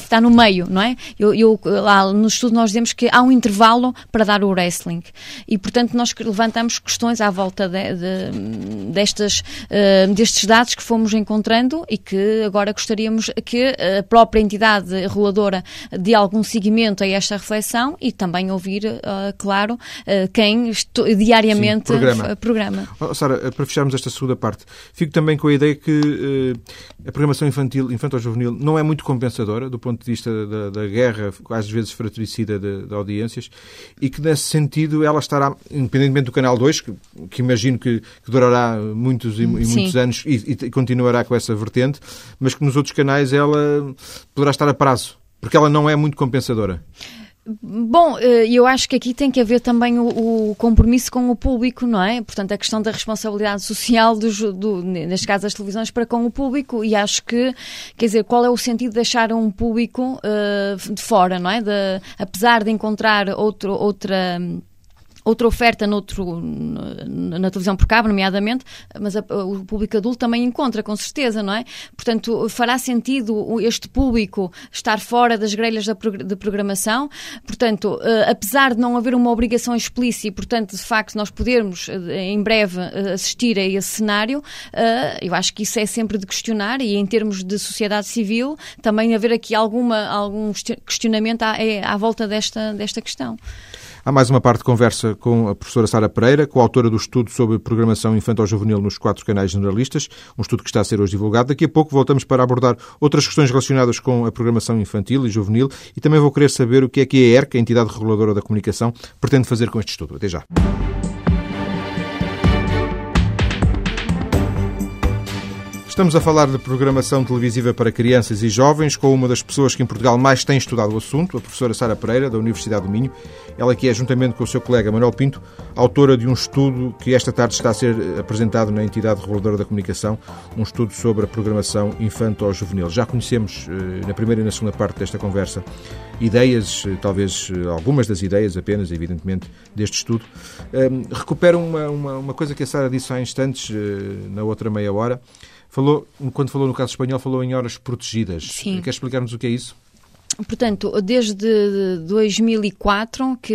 está no meio, não é? Eu, eu, lá no estudo nós dizemos que há um intervalo para dar o wrestling e, portanto, nós levantamos questões à volta de, de, destas, uh, destes dados que fomos encontrando e que agora gostaríamos que a própria entidade reguladora dê algum seguimento a esta reflexão e também ouvir, uh, claro, uh, quem diariamente Sim, programa. programa. Oh, Sara, para fecharmos esta segunda parte, fico também com a ideia que a programação infantil, infantil-juvenil, não é muito compensadora do ponto de vista da, da guerra, às vezes fratricida de, de, audiências, e que nesse sentido ela estará, independentemente do Canal 2, que, que imagino que, que, durará muitos e, e muitos anos e, e continuará com essa vertente, mas que nos outros canais ela poderá estar a prazo, porque ela não é muito compensadora. Bom, eh, eu acho que aqui tem que haver também o, compromisso com o público, não é? Portanto, a questão da responsabilidade social, dos, do, neste caso das televisões, para com o público. E acho que, quer dizer, qual é o sentido de deixar um público uh, de fora, não é? De, apesar de encontrar outro, outra outra oferta noutro, na televisão por cabo, nomeadamente, mas a, o público adulto também encontra, com certeza, não é? Portanto, fará sentido este público estar fora das grelhas de programação. Portanto, eh, apesar de não haver uma obrigação explícita e, portanto, de facto, nós podermos eh, em breve eh, assistir a esse cenário, eu acho que isso é sempre de questionar e, em termos de sociedade civil, também haver aqui alguma, algum questionamento à, é, à volta desta, desta questão. Há mais uma parte de conversa com a professora Sara Pereira, coautora do estudo sobre programação infantil-juvenil nos quatro canais generalistas, um estudo que está a ser hoje divulgado. Daqui a pouco voltamos para abordar outras questões relacionadas com a programação infantil e juvenil e também vou querer saber o que é que a ERC, a entidade reguladora da comunicação, pretende fazer com este estudo. Até já. Estamos a falar de programação televisiva para crianças e jovens com uma das pessoas que em Portugal mais tem estudado o assunto, a professora Sara Pereira, da Universidade do Minho. Ela que é, juntamente com o seu colega Manuel Pinto, autora de um estudo que esta tarde está a ser apresentado na entidade reguladora da comunicação, um estudo sobre a programação infanto-juvenil. Já conhecemos, eh, na primeira e na segunda parte desta conversa, ideias, eh, talvez eh, algumas das ideias apenas, evidentemente, deste estudo. Recupero uma, uma, uma coisa que a Sara disse há instantes, na outra meia hora, Falou, quando falou no caso espanhol, falou em horas protegidas. Sim. Quer explicar-nos o que é isso? Portanto, desde 2004 que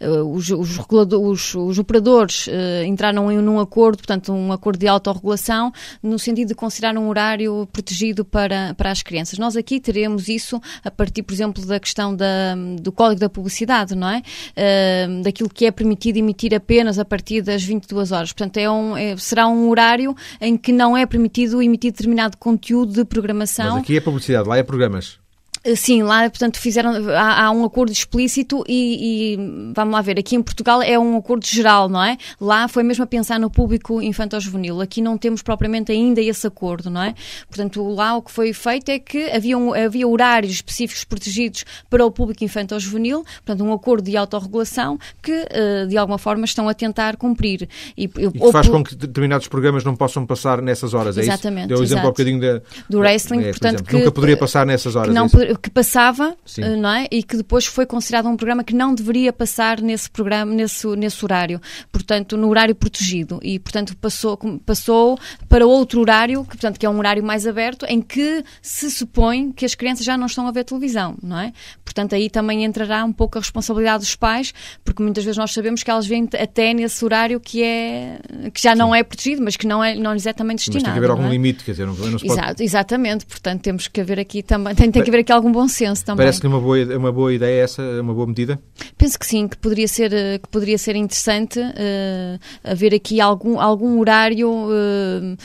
uh, os, os, os, os, operadores uh, entraram em um acordo, portanto, um acordo de autorregulação, no sentido de considerar um horário protegido para, para as crianças. Nós aqui teremos isso a partir, por exemplo, da questão da, do Código da Publicidade, não é? Uh, daquilo que é permitido emitir apenas a partir das 22 horas. Portanto, é um, é, será um horário em que não é permitido emitir determinado conteúdo de programação. Mas aqui é publicidade, lá é programas. Eh, sim, lá, portanto, fizeram, há, há um acordo explícito e, e, vamos lá ver, aqui em Portugal é um acordo geral, não é? Lá foi mesmo a pensar no público infantil-juvenil. Aqui não temos propriamente ainda esse acordo, não é? Portanto, lá o que foi feito é que havia, um, havia horários específicos protegidos para o público infantil-juvenil, portanto, um acordo de autorregulação que, uh, de alguma forma, estão a tentar cumprir. E, e que faz com que determinados programas não possam passar nessas horas, é Exatamente. isso? Deu o exemplo há um bocadinho de, do wrestling, é, portanto, que nunca poderia passar nessas horas. Que passava, Sim. Eh, não é? E que depois foi considerado um programa que não deveria passar nesse programa, nesse, nesse horário, portanto, no horário protegido. E, portanto, passou, passou para outro horário, que, portanto, que é um horário mais aberto, em que se supõe que as crianças já não estão a ver televisão, não é? Portanto, aí também entrará um pouco a responsabilidade dos pais, porque muitas vezes nós sabemos que elas vêm até nesse horário que é que já Sim. não é protegido, mas que não, é, não lhes é também destinado. Mas tem que haver algum é? limite, quer dizer, não, não se pode... Exato, exatamente, portanto temos que haver aqui também, tem, tem que haver aqui algum bom senso também. Parece-lhe uma boa, uma boa ideia essa, uma boa medida? Penso que sim, que poderia ser, eh, que poderia ser interessante uh, haver aqui algum, algum horário, uh,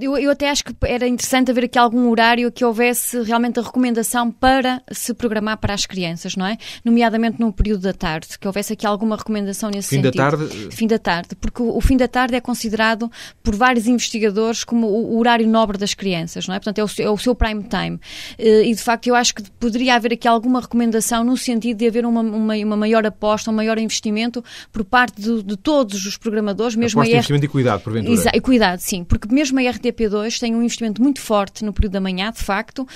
eu, eu até acho que era interessante haver aqui algum horário que houvesse realmente a recomendação para se programar para as crianças, não é? Nomeadamente no período da tarde, que houvesse aqui alguma recomendação nesse fim sentido. Fim da tarde? Fim da tarde, porque o, o, fim da tarde é considerado por vários investigadores como o, o horário nobre das crianças, não é? Portanto, é o, é o seu prime time. Uh, e de facto eu acho que poderia haver aqui alguma recomendação no sentido de haver uma, uma, uma maior aposta, um maior investimento por parte de, de todos os programadores, mesmo aposta, a R... investimento e cuidado, porventura. Exa e cuidado, sim, porque mesmo a RTP2 tem um investimento muito forte no período da manhã, de facto,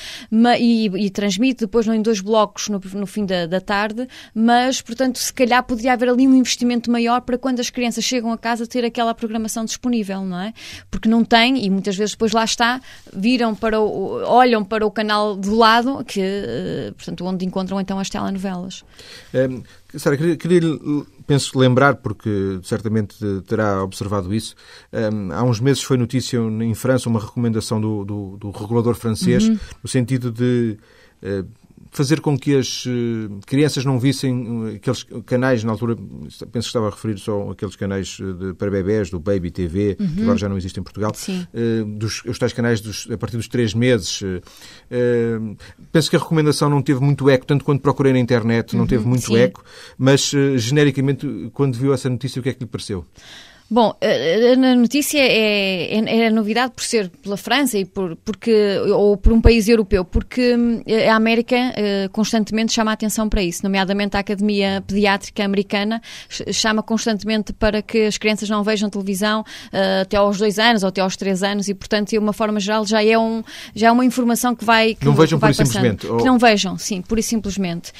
e, e transmite depois em dois blocos no, no fim da, da tarde, mas, portanto, se calhar poderia haver ali um investimento maior para quando as crianças chegam a casa ter aquela programação disponível, não é? Porque não tem, e muitas vezes depois lá está, viram para o, olham para o canal do lado, que, eh, portanto, onde encontram então as telenovelas. Um, Sara, queria, queria, penso lembrar, porque certamente terá observado isso, um, há uns meses foi notícia em França uma recomendação do, do, do regulador francês, uhum. no sentido de uh, fazer com que as eh, crianças não vissem eh, aqueles canais, na altura, penso que estava a referir só aqueles canais eh, de, para bebés, do Baby TV, uhum. que agora já não existe em Portugal, uh, dos, os tais canais dos, a partir dos três meses. Uh, penso que a recomendação não teve muito eco, tanto quando procurei na internet, não uhum. teve muito Sim. eco, mas genericamente, quando viu essa notícia, o que é que lhe pareceu? Bom, a notícia é, é, é, novidade por ser pela França e por, porque, ou por um país europeu, porque hum, a América uh, constantemente chama a atenção para isso, nomeadamente a Academia Pediátrica Americana chama constantemente para que as crianças não vejam televisão até aos dois anos ou até aos três anos e, portanto, de uma forma geral, já é, um, já é uma informação que vai. Que, não vejam que vai por simplesmente. Ou... Que não vejam, sim, pura e simplesmente.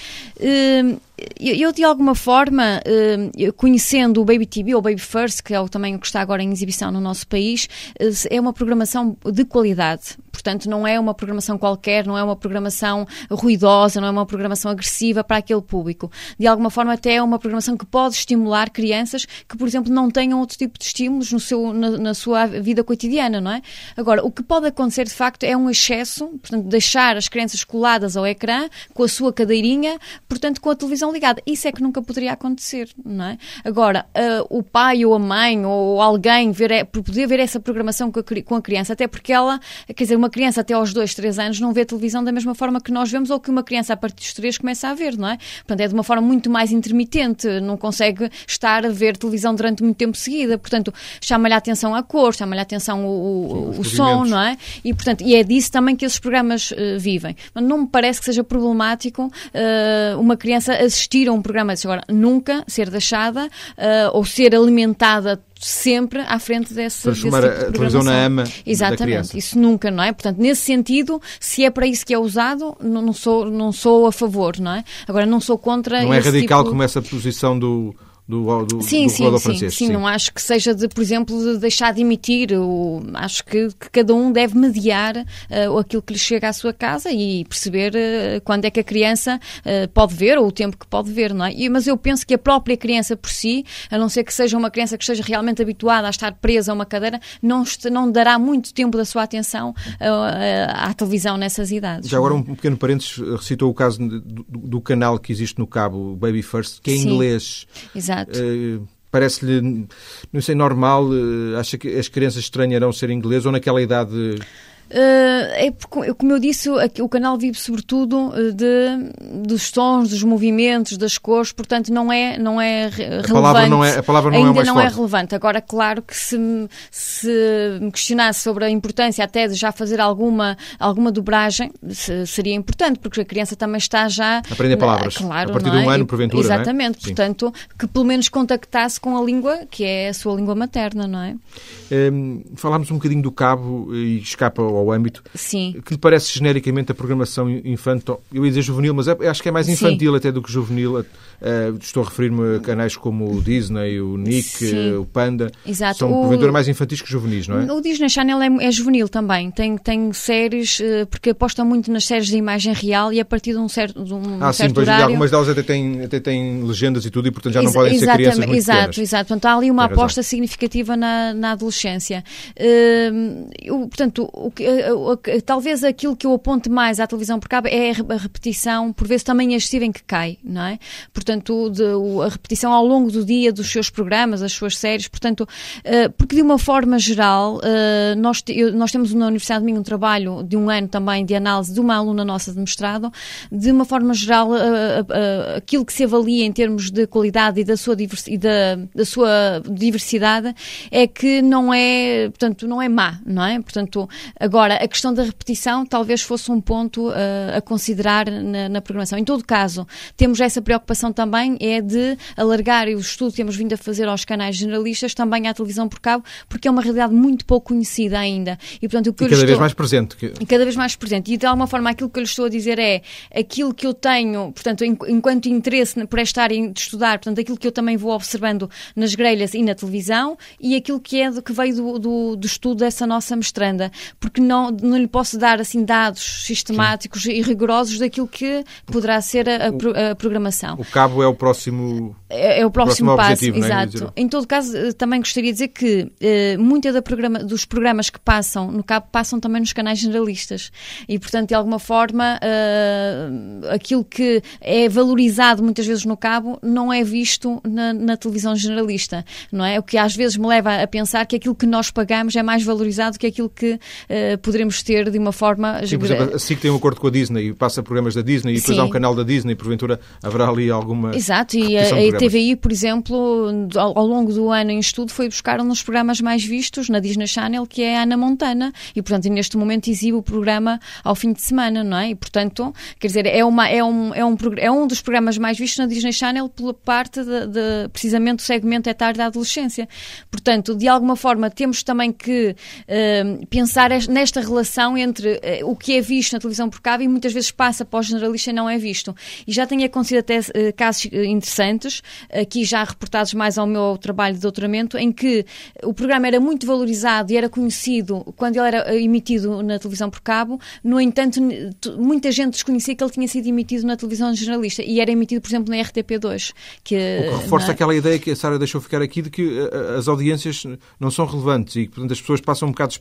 Uh, eu, de alguma forma, uh, conhecendo o Baby TV ou Baby First, que é o, também o que está agora em exibição no nosso país, uh, é uma programação de qualidade. Portanto, não é uma programação qualquer, não é uma programação ruidosa, não é uma programação agressiva para aquele público. De alguma forma, até é uma programação que pode estimular crianças que, por exemplo, não tenham outro tipo de estímulos no seu, na, na sua vida cotidiana, não é? Agora, o que pode acontecer, de facto, é um excesso, portanto, deixar as crianças coladas ao ecrã, com a sua cadeirinha, portanto, com a televisão televisão ligada. Isso é que nunca poderia acontecer, não é? Agora, uh, o pai ou a mãe ou alguém ver, poder ver essa programação com a, com a, criança, até porque ela, quer dizer, uma criança até aos 2, 3 anos não vê televisão da mesma forma que nós vemos ou que uma criança a partir dos 3 começa a ver, não é? Portanto, é de uma forma muito mais intermitente, não consegue estar a ver televisão durante muito tempo seguida, portanto, chama-lhe a atenção a cor, chama-lhe a atenção o, o, o som, não é? E, portanto, e é disso também que esses programas uh, vivem. Mas não me parece que seja problemático uh, uma criança assistir assistir a um programa desses. Agora, nunca ser deixada uh, ou ser alimentada sempre à frente desse, Transformar desse tipo de a televisão na ama Exatamente, isso nunca, não é? Portanto, nesse sentido, se é para isso que é usado, não, não, sou, não sou a favor, não é? Agora, não sou contra Não é radical tipo... como essa posição do do, do, sim, do sim, sim, francês. Sim, sim, não acho que seja de, por exemplo, de deixar de emitir. O, acho que, que, cada um deve mediar uh, aquilo que lhe chega à sua casa e perceber uh, quando é que a criança uh, pode ver ou o tempo que pode ver, não é? E, mas eu penso que a própria criança por si, a não ser que seja uma criança que esteja realmente habituada a estar presa a uma cadeira, não, não dará muito tempo da sua atenção à televisão nessas idades. Já agora um pequeno parênteses, recitou o caso do, do, canal que existe no cabo, Baby First, que é em inglês. Exato. Exato. Uh, Parece-lhe, não sei, normal? Uh, acha que as crianças estranharão ser inglês ou naquela idade é porque, como eu disse, o canal vive sobretudo de, dos sons, dos movimentos, das cores, portanto não é, não é relevante. A palavra não é, a palavra não Ainda é não é forte. é relevante. Agora, claro que se, se me questionasse sobre a importância até de já fazer alguma, alguma dobragem, se, seria importante, porque a criança também está já... Aprender palavras. Claro, a partir de um é? ano, porventura, Exatamente. É? Portanto, que pelo menos contactasse com a língua, que é a sua língua materna, não é? Um, falámos um bocadinho do cabo e escapa ao âmbito. Sim. Que lhe parece genericamente a programação infantil, eu ia dizer juvenil, mas é, acho que é mais infantil Sim. até do que juvenil. Uh, estou a referir-me a canais como o Disney, o Nick, Sim. o Panda. Exato. São, porventura, mais infantis que juvenis, não é? O Disney Channel é, é juvenil também. Tem, tem séries, uh, porque aposta muito nas séries de imagem real e a partir de um certo, de um ah, certo sim, horário... algumas delas até têm, até têm legendas e tudo e, portanto, já não Ex podem ser crianças muito Exato, pequenas. exato. Portanto, há ali uma aposta significativa na, na adolescência. Uh, eu, portanto, o, o, talvez aquilo que eu aponte mais à televisão por cabo é a repetição, por vezes também excessiva em que cai, não é? Portanto, de, a repetição ao longo do dia dos seus programas, as suas séries, portanto, uh, porque de uma forma geral, uh, nós, nós temos na Universidade de Minho um trabalho de um ano também de análise de uma aluna nossa de mestrado, de uma forma geral, aquilo que se avalia em termos de qualidade e da sua, e da, da sua diversidade é que não é, portanto, não é má, não é? Portanto, agora, a questão da repetição talvez fosse um ponto a considerar na, na programação. Em todo caso, temos essa preocupação também, é de alargar o estudo que temos vindo a fazer aos canais generalistas também à televisão por cabo, porque é uma realidade muito pouco conhecida ainda. E, portanto, o que e cada estou... vez mais presente. E cada vez mais presente. E de alguma forma aquilo que eu lhe estou a dizer é aquilo que eu tenho, portanto, enquanto interesse por esta área de estudar, portanto, aquilo que eu também vou observando nas grelhas e na televisão e aquilo que é que veio do, do, do estudo dessa nossa mestranda, porque não, não lhe posso dar assim dados sistemáticos Sim. e rigorosos daquilo que poderá ser a, a, a programação. O cabo é o próximo é, é o próximo, próximo passo, objetivo, é? exato. Em todo caso, eh, também gostaria de dizer que eh, muita da programa, dos programas que passam no cabo passam também nos canais generalistas e, portanto, de alguma forma, eh, aquilo que é valorizado muitas vezes no cabo não é visto na, na, televisão generalista, não é? O que às vezes me leva a pensar que aquilo que nós pagamos é mais valorizado que aquilo que poderemos ter de uma forma... Sim, por exemplo, assim que tem um acordo com a Disney e passa programas da Disney e depois Sim. há um canal da Disney, porventura haverá ali alguma... Exato, e a, a TVI, por exemplo, ao, ao, longo do ano em estudo, foi buscar um dos programas mais vistos na Disney Channel, que é a Ana Montana, e portanto neste momento exibe o programa ao fim de semana, não é? E portanto, quer dizer, é, uma, é, um, é, um, é um dos programas mais vistos na Disney Channel pela parte de, de precisamente do segmento etário da adolescência. Portanto, de alguma forma, temos também que uh, pensar nesta relação entre uh, o que é visto na televisão por cabo e muitas vezes passa para o generalista e não é visto. E já tenho acontecido até uh, casos interessantes aqui já reportados mais ao meu trabalho de doutoramento, em que o programa era muito valorizado e era conhecido quando ele era emitido na televisão por cabo, no entanto, muita gente desconhecia que ele tinha sido emitido na televisão jornalista e era emitido, por exemplo, na RTP2. Que, o que reforça na... aquela ideia que a Sara deixou ficar aqui de que eh, eh, as audiências não são relevantes e que, portanto, as pessoas passam um bocado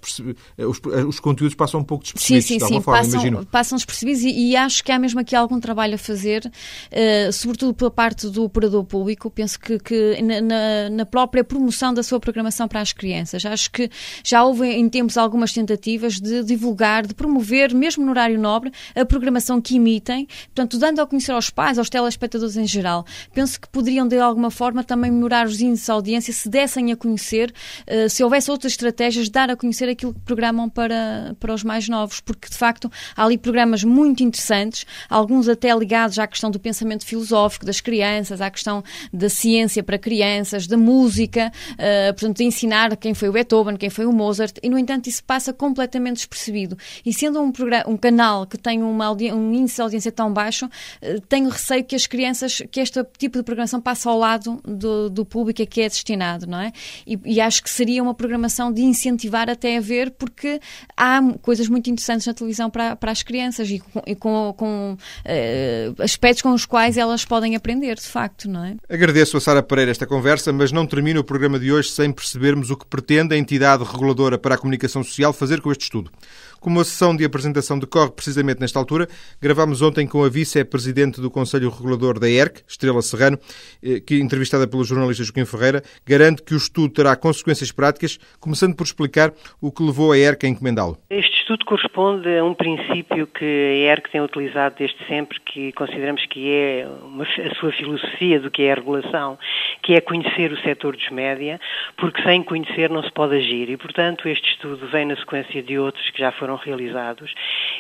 eh, os, os conteúdos passam um pouco despercebidos, sim, sim, de alguma sim, forma, passam, imagino. Passam despercebidos e, e, acho que há mesmo aqui algum trabalho a fazer, uh, sobretudo pela parte do operador público, penso que, que na, na, própria promoção da sua programação para as crianças. Acho que já houve em tempos algumas tentativas de divulgar, de promover, mesmo no horário nobre, a programação que emitem, portanto, dando a conhecer aos pais, aos telespectadores em geral. Penso que poderiam, de alguma forma, também melhorar os índices de audiência se dessem a conhecer, uh, se houvesse outras estratégias, dar a conhecer aquilo que programam para, para os mais novos, porque, de facto, há ali programas muito interessantes, alguns até ligados à questão do pensamento filosófico das crianças, à questão da ciência para crianças, da música, uh, portanto, de ensinar quem foi o Beethoven, quem foi o Mozart, e, no entanto, isso passa completamente despercebido. E sendo um, um canal que tem uma um índice de audiência tão baixo, uh, tenho receio que as crianças, que este tipo de programação passe ao lado do, do público a que é destinado, não é? E, e, acho que seria uma programação de incentivar até a ver, porque há coisas muito interessantes na televisão para, para as crianças e com, e com, com uh, aspectos com os quais elas podem aprender, de facto, não é? Agradeço a Sara Pereira esta conversa, mas não termina o programa de hoje sem percebermos o que pretende a entidade reguladora para a comunicação social fazer com este estudo. Como a sessão de apresentação decorre precisamente nesta altura, gravámos ontem com a vice-presidente do Conselho Regulador da ERC, Estrela Serrano, eh, que, entrevistada pelo jornalista Joaquim Ferreira, garante que o estudo terá consequências práticas, começando por explicar o que levou a ERC a encomendá-lo. Este estudo corresponde a um princípio que a ERC tem utilizado desde sempre, que consideramos que é uma, a sua filosofia do que é a regulação, que é conhecer o setor dos média, porque sem conhecer não se pode agir. E, portanto, este estudo vem na sequência de outros que já foram realizados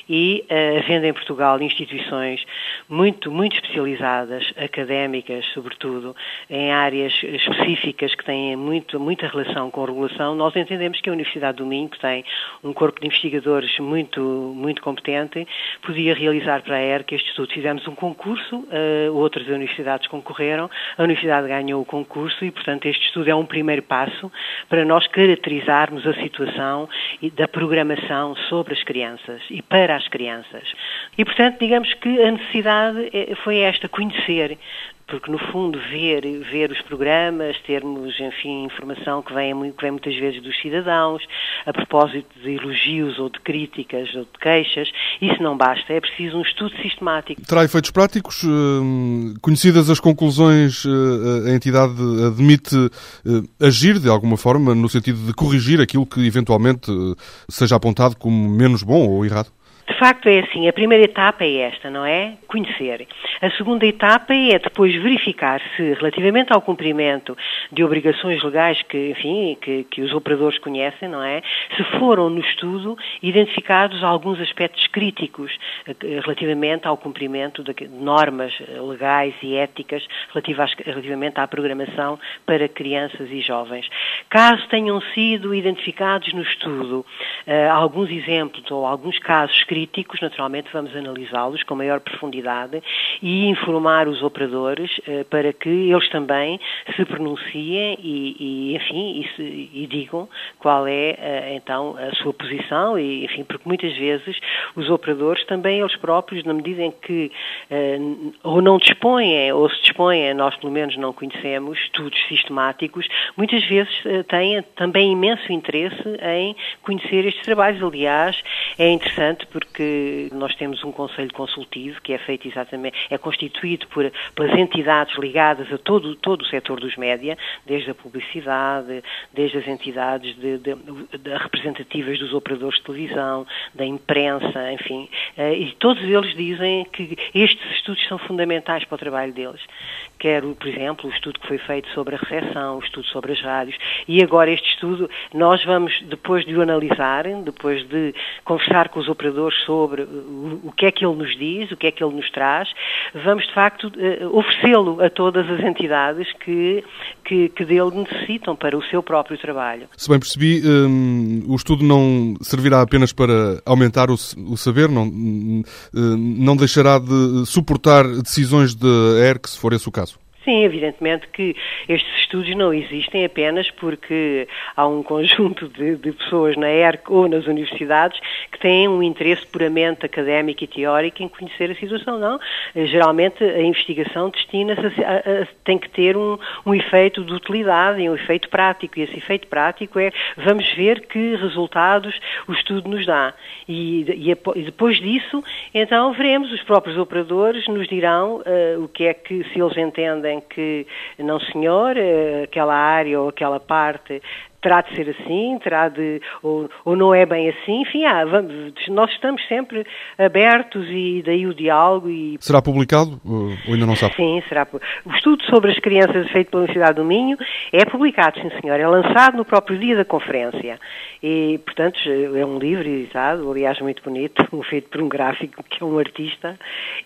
e, uh, havendo em Portugal instituições muito, muito especializadas, académicas, sobretudo, em áreas específicas que têm muito, muita relação com a regulação, nós entendemos que a Universidade do Minho, que tem um corpo de investigadores muito, muito competente, podia realizar para a ERC este estudo. Fizemos um concurso, uh, outras universidades concorreram, a Universidade ganhou o concurso e, portanto, este estudo é um primeiro passo para nós caracterizarmos a situação da programação sobre as crianças e para as crianças. E, portanto, digamos que a necessidade é, foi esta, conhecer porque no fundo ver, ver os programas, termos, enfim, informação que vem, que vem muitas vezes dos cidadãos, a propósito de elogios ou de críticas ou de queixas, isso não basta, é preciso um estudo sistemático. Terá efeitos práticos? Hum, conhecidas as conclusões, eh, a entidade admite eh, agir de alguma forma no sentido de corrigir aquilo que eventualmente eh, seja apontado como menos bom ou errado? De facto é assim, a primeira etapa é esta, não é? Conhecer. A segunda etapa é depois verificar se, relativamente ao cumprimento de obrigações legais que, enfim, que, que os operadores conhecem, não é? Se foram no estudo identificados alguns aspectos críticos eh, relativamente ao cumprimento de normas legais e éticas relativamente à programação para crianças e jovens. Caso tenham sido identificados no estudo uh, alguns exemplos ou alguns casos críticos, críticos, naturalmente vamos analisá-los com maior profundidade e informar os operadores eh, para que eles também se pronunciem e, e enfim, e, se, e, digam qual é eh, então a sua posição e, enfim, porque muitas vezes os operadores também eles próprios, na medida em que eh, ou não dispõem ou se dispõem, nós pelo menos não conhecemos estudos sistemáticos, muitas vezes têm também imenso interesse em conhecer estes trabalhos. Aliás, é interessante porque porque nós temos um conselho consultivo que é feito exatamente, é constituído por, pelas entidades ligadas a todo, todo o setor dos média, desde a publicidade, desde as entidades de, de, de representativas dos operadores de televisão, da imprensa, enfim, eh, e todos eles dizem que estes estudos são fundamentais para o trabalho deles. Quer, por exemplo, o estudo que foi feito sobre a recepção, o estudo sobre as rádios, e agora este estudo, nós vamos, depois de o analisarem, depois de conversar com os operadores sobre o que é que ele nos diz, o que é que ele nos traz, vamos de facto eh, oferecê-lo a todas as entidades que, que, que, dele necessitam para o seu próprio trabalho. Se bem percebi, um, o estudo não servirá apenas para aumentar o, o saber, não, hum, não deixará de suportar decisões de ERC, se for esse o caso. Sim, evidentemente que estes estudos não existem apenas porque há um conjunto de, de, pessoas na ERC ou nas universidades que têm um interesse puramente académico e teórico em conhecer a situação, não. Geralmente a investigação destina-se tem que ter um, um efeito de utilidade e um efeito prático, e esse efeito prático é vamos ver que resultados o estudo nos dá. E, e, e depois disso, então veremos, os próprios operadores nos dirão uh, o que é que, se eles entendem que, não senhor, eh, aquela área ou aquela parte terá de ser assim, terá de, ou, ou não é bem assim, enfim, ah, vamos, nós estamos sempre abertos e daí o diálogo e... Será publicado ou ainda não sabe? Sim, será. O estudo sobre as crianças feito pela Universidade do Minho é publicado, sim senhor, é lançado no próprio dia da conferência e, portanto, é um livro editado, aliás, muito bonito, feito por um gráfico que é um artista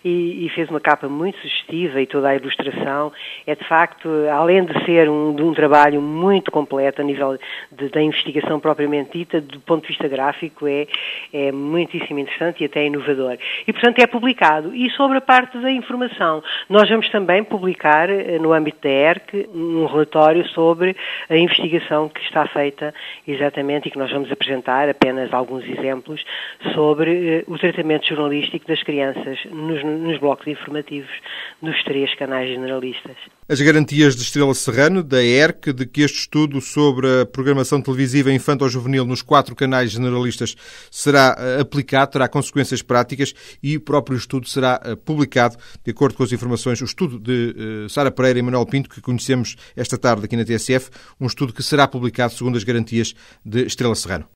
e, e fez uma capa muito sugestiva e toda a ilustração é, de facto, além de ser um, de um trabalho muito completo a nível de, da investigação propriamente dita, do ponto de vista gráfico, é, é muitíssimo interessante e até inovador. E, portanto, é publicado. E sobre a parte da informação, nós vamos também publicar, eh, no âmbito da ERC, um relatório sobre a investigação que está feita exatamente e que nós vamos apresentar apenas alguns exemplos sobre uh, o tratamento jornalístico das crianças nos, nos blocos informativos dos três canais generalistas. As garantias de Estrela Serrano, da ERC, de que este estudo sobre a programação televisiva infanto-juvenil nos quatro canais generalistas será aplicado, terá consequências práticas e o próprio estudo será publicado, de acordo com as informações, o estudo de Sara Pereira e Manuel Pinto, que conhecemos esta tarde aqui na TSF, um estudo que será publicado segundo as garantias de Estrela Serrano.